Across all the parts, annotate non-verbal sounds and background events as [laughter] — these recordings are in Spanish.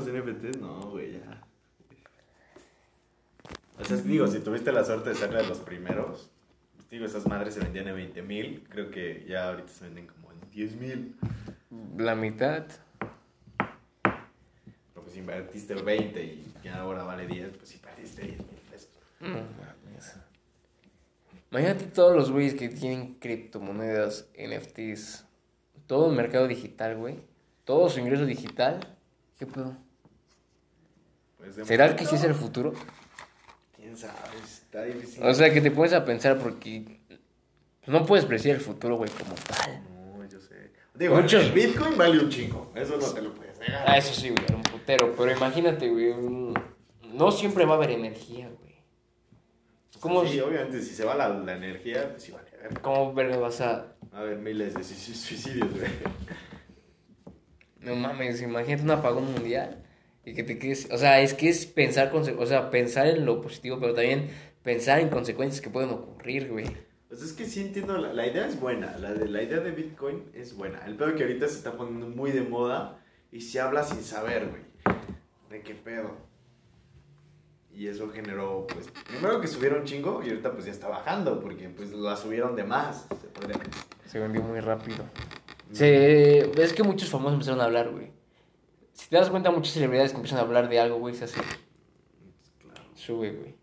los NFTs, no, güey, ya. O sea, digo, si tuviste la suerte de ser de los primeros, digo, esas madres se vendían en 20 mil, creo que ya ahorita se venden como en 10 mil. La mitad. Pero pues invertiste 20 y ya ahora vale 10, pues sí perdiste 10 mil pesos. No mames. Imagínate todos los güeyes que tienen criptomonedas, NFTs, todo el mercado digital, güey. Todo su ingreso digital. ¿Qué pedo? Pues ¿Será que sí es el futuro? ¿Quién sabe? Está difícil. O sea, que te pones a pensar porque no puedes predecir el futuro, güey, como tal. No, yo sé. Digo, Muchos- el Bitcoin vale un chingo, eso no te lo puedes negar. Ah, eso sí, güey, un putero. Pero imagínate, güey, no siempre va a haber energía, güey. ¿Cómo, Sí, obviamente, si se va la, la energía, pues sí vale. a ver. ¿Cómo verga vas a...? A haber miles de sui- suicidios, güey. No mames, imagínate un apagón mundial y que te quedes... O sea, es que es pensar, o sea, pensar en lo positivo, pero también pensar en consecuencias que pueden ocurrir, güey. Pues es que sí entiendo, la, la idea es buena, la, de, la idea de Bitcoin es buena. El pedo que ahorita se está poniendo muy de moda y se habla sin saber, güey. ¿De qué pedo? Y eso generó, pues, primero que subieron chingo y ahorita pues ya está bajando porque pues la subieron de más, se vendió muy rápido. Se... Es que muchos famosos empezaron a hablar, güey. Si te das cuenta, muchas celebridades que empiezan a hablar de algo, güey, se hace... Claro. Sube, güey.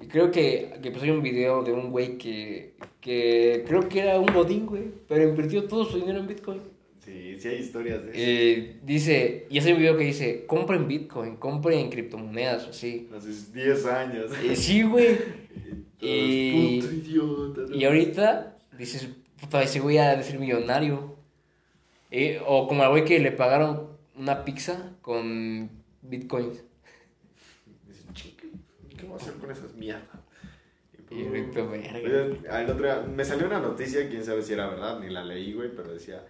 Y creo que, que pues hay un video de un güey que, que creo que era un godín, güey, pero invirtió todo su dinero en Bitcoin. Sí, sí hay historias de eso. Eh, dice, y hace un video que dice, compren Bitcoin, compren criptomonedas o así. Hace 10 años. Y sí, güey. [laughs] Y-. ¿no? Y ahorita dices, puta, ese güey ha de ser millonario. Eh, o como al güey que le pagaron una pizza con Bitcoins. Dicen, "Chica, ¿qué voy a hacer con esas mierdas? Y, verga. Al otro día, me salió una noticia, quién sabe si era verdad, ni la leí, güey, pero decía,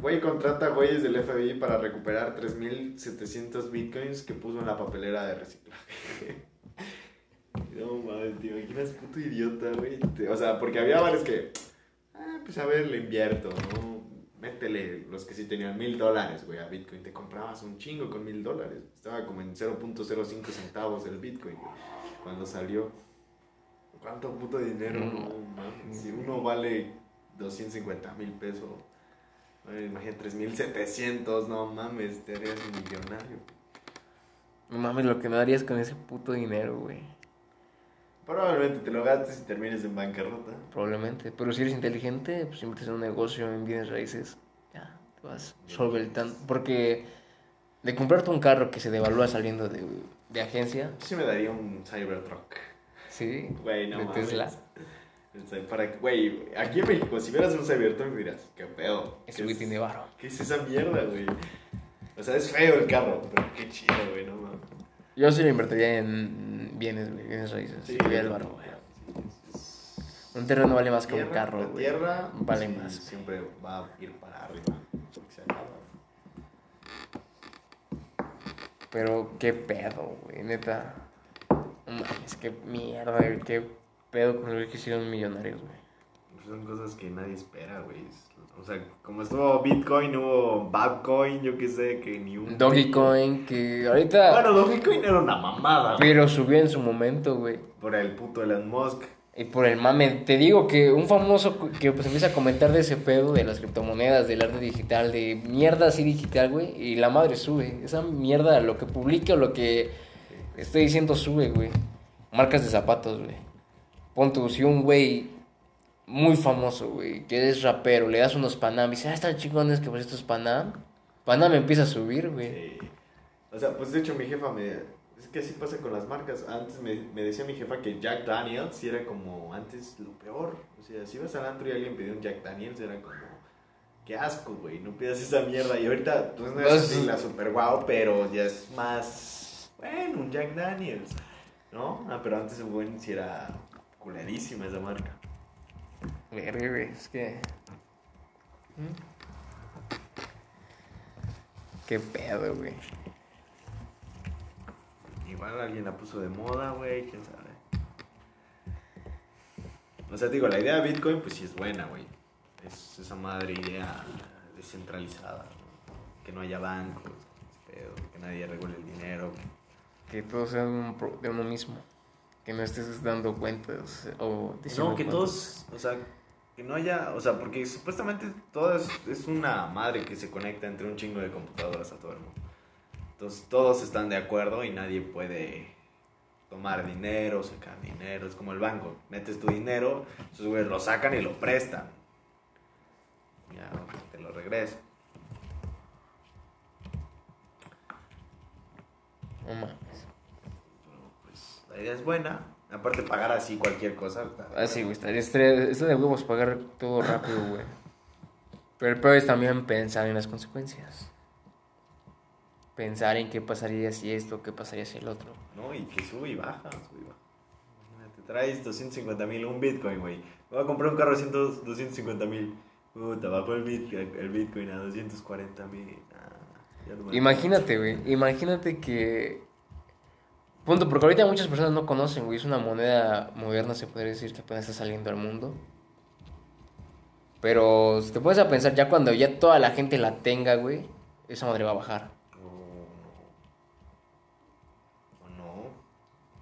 güey contrata güeyes del FBI para recuperar 3.700 bitcoins que puso en la papelera de reciclaje. [laughs] no mames, tío, imaginas puto idiota, güey. O sea, porque había varios que, ah, pues a ver, le invierto, ¿no? Métele los que sí tenían mil dólares, güey, a Bitcoin. Te comprabas un chingo con mil dólares. Estaba como en 0.05 centavos el Bitcoin, güey, cuando salió. ¿Cuánto puto dinero? No No, mames. Si uno vale 250 mil pesos, imagínate 3700, no mames, te harías un millonario. No mames, lo que no harías con ese puto dinero, güey. Probablemente te lo gastes y termines en bancarrota. Probablemente. Pero si eres inteligente, pues inviertes en un negocio, en bienes raíces. Ya, te vas solventando. Porque de comprarte un carro que se devalúa saliendo de, de agencia, Yo sí me daría un Cybertruck. sí, Güey, no de mames. Tesla, sea, Para, güey, aquí en México, si vieras un Cybertruck, dirás, qué pedo. ¿Qué güey es- tiene varo. ¿Qué es esa mierda, güey? O sea, es feo el carro, pero qué chido, güey, no mames. Yo sí lo invertiría en bienes, güey, bienes raíces. Sí, el güey. también. Un terreno vale más que un carro, la güey. tierra Vale sí, más. Siempre va a ir para arriba. Pero qué pedo, güey, neta. Mames, qué mierda, güey, qué pedo con los que hicieron millonarios, güey. Son cosas que nadie espera, güey. O sea, como estuvo Bitcoin, hubo Babcoin, yo qué sé, que ni un. Dogecoin, que ahorita. Bueno, Dogecoin era una mamada, güey. Pero subió en su momento, güey. Por el puto Elon Musk. Y por el mame, te digo que un famoso que pues empieza a comentar de ese pedo, de las criptomonedas, del arte digital, de mierda así digital, güey, y la madre sube. Esa mierda, lo que publique o lo que esté diciendo sube, güey. Marcas de zapatos, güey. Pon tú, si un güey muy famoso, güey, que es rapero, le das unos Panam y dice, ah, están chingones que por estos Panam. Panam empieza a subir, güey. Eh, o sea, pues de hecho mi jefa me... Es que así pasa con las marcas. Antes me, me decía mi jefa que Jack Daniels sí era como antes lo peor. O sea, si ibas al antro y alguien pedía un Jack Daniels era como... Qué asco, güey, no pidas esa mierda. Y ahorita, pues no es así la super guau, pero ya es más... Bueno, un Jack Daniels, ¿no? Ah, pero antes un buen sí era culerísima esa marca. Verga, güey, es que. ¿Mm? Qué pedo, güey. Igual alguien la puso de moda, güey, quién sabe. O sea, digo, la idea de Bitcoin, pues sí es buena, güey. Es esa madre idea descentralizada. ¿no? que no haya bancos, pero que nadie regule el dinero. Que todo sea de uno, pro- de uno mismo. Que no estés dando cuentas o No, que cuentas. todos, o sea, que no haya, o sea, porque supuestamente todo es, una madre que se conecta entre un chingo de computadoras a todo el mundo. Entonces todos están de acuerdo y nadie puede tomar dinero, sacar dinero. Es como el banco, metes tu dinero, esos güeyes lo sacan y lo prestan. Ya te lo regresan. No mames. Pero, pues la idea es buena. Aparte pagar así cualquier cosa. Ah, sí, güey, estaría esto de huevos pagar todo rápido, güey. Pero el peor es también pensar en las consecuencias. Pensar en qué pasaría si esto, qué pasaría si el otro. No, y que sube y baja, sube y baja. Imagínate, traes 250 mil, un Bitcoin, güey. Voy a comprar un carro de 100 250 mil. Puta, bajó el Bitcoin, el Bitcoin a 240 mil. Ah, no Imagínate, güey. Imagínate que. Punto, porque ahorita muchas personas no conocen, güey. Es una moneda moderna, se podría decir, que apenas está saliendo al mundo. Pero si te pones a pensar, ya cuando ya toda la gente la tenga, güey, esa madre va a bajar. O no. O no.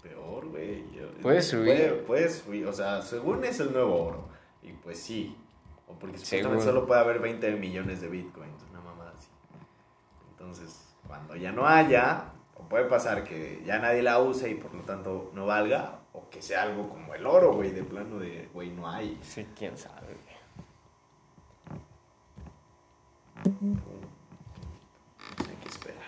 Peor, güey. Yo- Puede subir. Puede, puede subir. O sea, según es el nuevo oro. Y pues sí. O porque supuestamente solo puede haber 20 millones de bitcoins. Una mamada así. Entonces, cuando ya no haya, puede pasar que ya nadie la use y por lo tanto no valga. O que sea algo como el oro, güey. De plano de, güey, no hay. Sí, quién sabe, güey. Hay que esperar.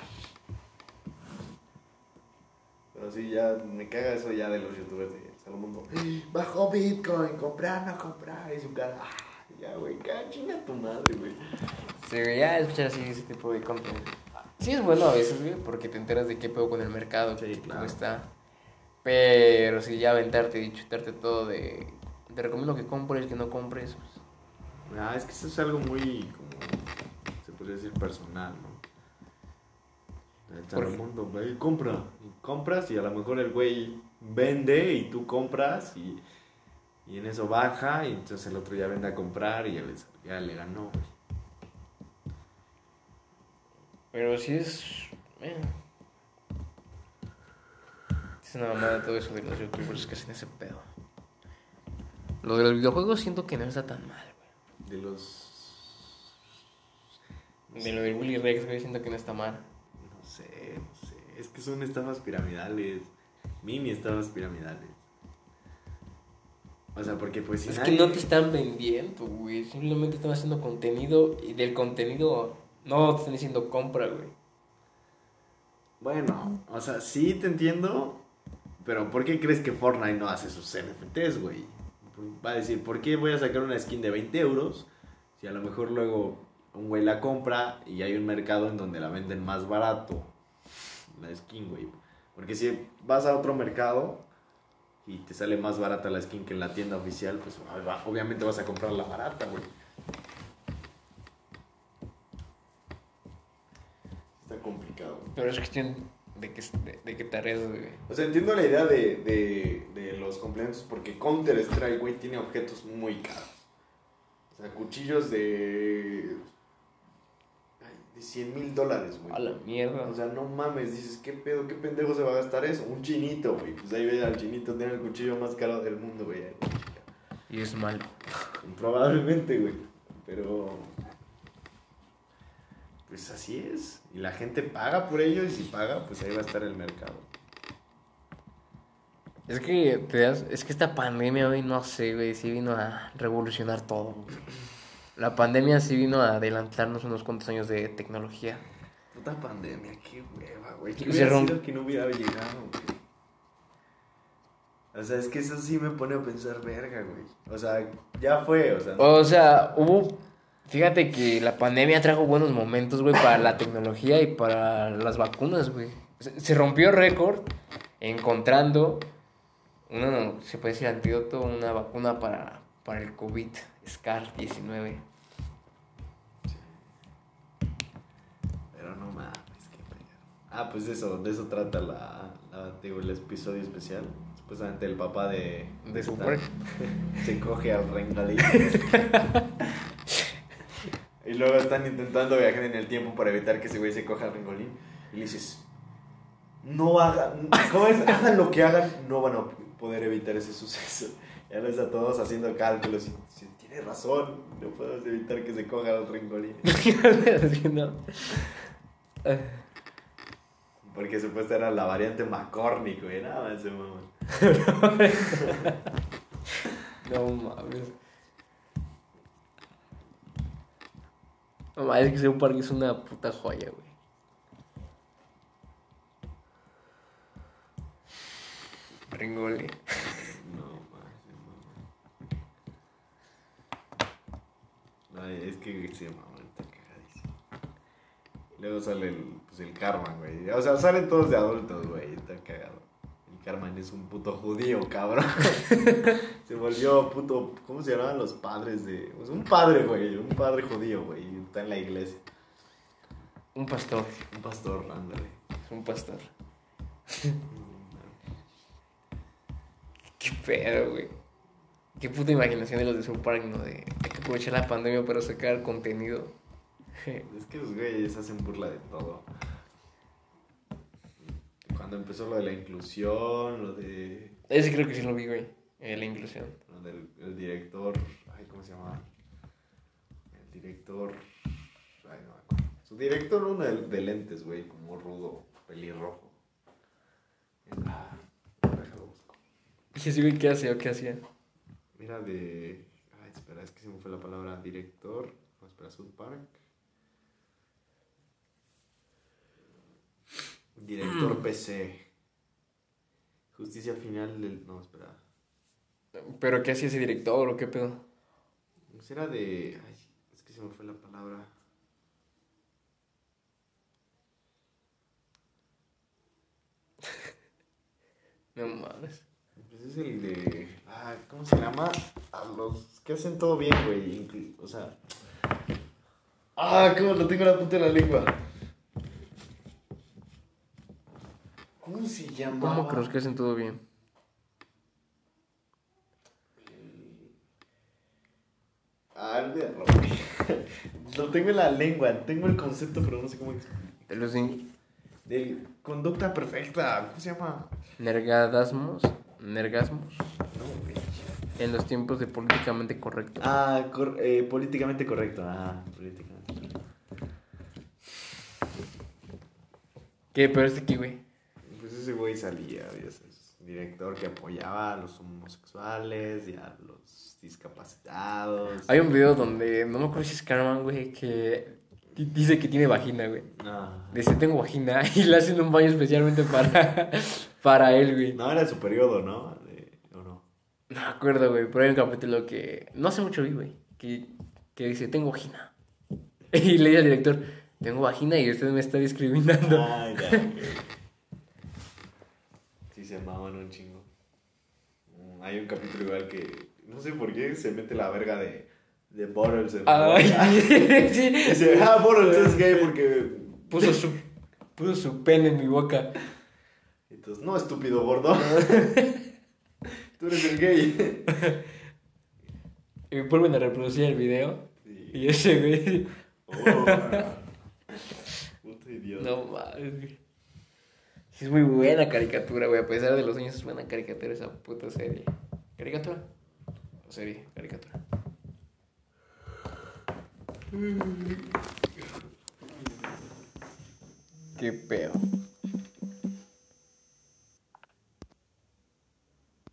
Pero sí, ya me caga eso ya de los youtubers de Salomón. [gasps] Bajó Bitcoin, comprar, no comprar. Y su cara, ah, ya, güey, chinga tu madre, güey. Sí, ya escuchar así ese tipo de contenido. Sí es bueno a veces, güey, porque te enteras de qué pedo con el mercado, Sí, cómo está. Pero si ya aventarte y chutarte todo de... Te recomiendo que compres, que no compres. pues, Ah, es que eso es algo muy, como, se podría decir personal, ¿no? El Salomón, güey, compra. Y compras y a lo mejor el güey vende y tú compras y, y en eso baja y entonces el otro ya vende a comprar y ya, les- ya le ganó, güey. Pero sí es... eh. Es una mamada todo eso de los youtubers que hacen ese pedo. Lo de los videojuegos siento que no está tan mal, De los... güey. De lo del Willy Rex, güey, siento que no está mal. No sé, no sé. Es que son estafas piramidales. Mini estafas piramidales. O sea, porque pues si Es nadie- que no te están vendiendo, güey. Simplemente están haciendo contenido y del contenido no te están diciendo compra, güey. Bueno, o sea, sí te entiendo, pero ¿por qué crees que Fortnite no hace sus NFTs, güey? Va a decir, ¿por qué voy a sacar una skin de 20 euros si a lo mejor luego un güey la compra y hay un mercado en donde la venden más barato? La skin, güey. Porque si vas a otro mercado y te sale más barata la skin que en la tienda oficial, pues obviamente vas a comprar la barata, güey. Está complicado. güey. Pero es cuestión de que, de, de que te arriesgues, güey. O sea, entiendo la idea de, de, de los complementos porque Counter Strike, güey, tiene objetos muy caros. O sea, cuchillos de. ay, de 100 mil dólares, A güey. la mierda. O sea, no mames, dices, ¿qué pedo? ¿Qué pendejo se va a gastar eso? Un chinito, güey. Pues ahí ve al chinito, tiene el cuchillo más caro del mundo, güey. Y es malo. Probablemente, güey. Pero. Pues así es. Y la gente paga por ello y si paga, pues ahí va a estar el mercado. Es que, te das- es que esta pandemia, güey, no sé, güey, sí vino a revolucionar todo. güey. La pandemia sí vino a adelantarnos unos cuantos años de tecnología. Puta pandemia, qué hueva, güey. ¿Qué hubiera romp- sido que no hubiera llegado, güey? O sea, es que eso sí me pone a pensar, verga, güey. O sea, ya fue, o sea. O sea, hubo. Fíjate que la pandemia trajo buenos momentos, güey, para la tecnología y para las vacunas, güey. Se rompió récord encontrando uno, se puede decir antídoto, una vacuna para, para el COVID, SCAR-19. Pero no mames, qué. Ah, pues de eso, de eso trata la, la- digo, el episodio especial. Supuestamente el papá de. De Stan Super. [laughs] se coge al Rengalí. [laughs] y luego están intentando viajar en el tiempo para evitar que ese güey se coja al Ringolín. Y le dices, no hagan, ¿cómo es? Hagan lo que hagan, no van a poder evitar ese suceso. [laughs] Ya ves a todos haciendo cálculos y dicen, tiene razón, no podemos evitar que se coja al Ringolín. [laughs] No. Porque supuestamente era la variante McCormick, güey. Nada más se maman. [laughs] No mames. No mames, es que South Park es una puta joya, güey. Ringoli. No, maman. Ay, es que se maman, está cagadísimo. Luego sale el, pues, el Carman, güey. O sea, salen todos de adultos, güey. Está cagado. El Carman es un puto judío, cabrón. [laughs] se volvió puto. ¿Cómo se llamaban los padres de.? Pues un padre, güey. Un padre judío, güey. Está en la iglesia. Un pastor. Un pastor, ándale. Es un pastor. Qué pedo, güey. Qué puta imaginación de los de South Park, ¿no? De, hay que aprovechar la pandemia para sacar contenido. Es que los güeyes hacen burla de todo. Cuando empezó lo de la inclusión, lo de. Ese creo que sí lo vi, güey. eh, la inclusión. Lo del el director. Ay, ¿cómo se llama? El director. Ay, no me acuerdo. Su director, uno de, de lentes, güey, como rudo, pelirrojo. Ah, déjalo busco. Sí, güey, ¿qué hacía o qué hacía? Mira de. Ay, espera, es que se me fue la palabra. Director. No, espera, South Park. Director PC. Justicia final del. No, espera. ¿Pero qué hacía ese director o qué pedo? Pues era de. Ay, es que se me fue la palabra. No mames. Pues es el de. Ah, ¿cómo se llama? A los que hacen todo bien, güey. O sea. Ah, ¿cómo lo tengo en la punta de la lengua? ¿Cómo se llama? ¿Cómo que los que hacen todo bien? Ah, olvídalo, güey. [laughs] Lo tengo en la lengua, tengo el concepto, pero no sé cómo explicar. De los de De conducta perfecta, ¿cómo se llama? nergadasmos. Nergasmos. No, güey. En los tiempos de políticamente correcto. Ah, cor- eh, políticamente correcto. Ah, políticamente correcto. ¿Qué? Pero este aquí, güey. Pues ese güey salía, ya sabes, director que apoyaba a los homosexuales y a los discapacitados. Hay un video donde, no me acuerdo si es Carmen, güey, que dice que tiene vagina, güey. No. Dice, tengo vagina [laughs] y le hacen un baño especialmente para, [laughs] para él, güey. No No, era su periodo, ¿no? De- ¿O no? me acuerdo, güey, pero hay un capítulo que no hace mucho vi, güey, que, que dice, tengo vagina. [laughs] Y le dice al director, tengo vagina y usted me está discriminando. Ah, ya. Sí, se amaban un chingo. Mm, Hay un capítulo igual que. No sé por qué se mete la verga de. De Bottles boca. Ay, [laughs] sí. Dice, ah, Bottles es gay porque. Puso su, puso su pene en mi boca. Entonces, no, estúpido gordo. [laughs] Tú eres el gay. Y vuelven a reproducir el video. Sí. Y ese, güey, Oh, [laughs] puto idiota. no mames, Es muy buena caricatura, güey. A pesar de los años, es buena caricatura esa puta serie. ¿Caricatura? ¿O serie? Caricatura. ¿Qué pedo?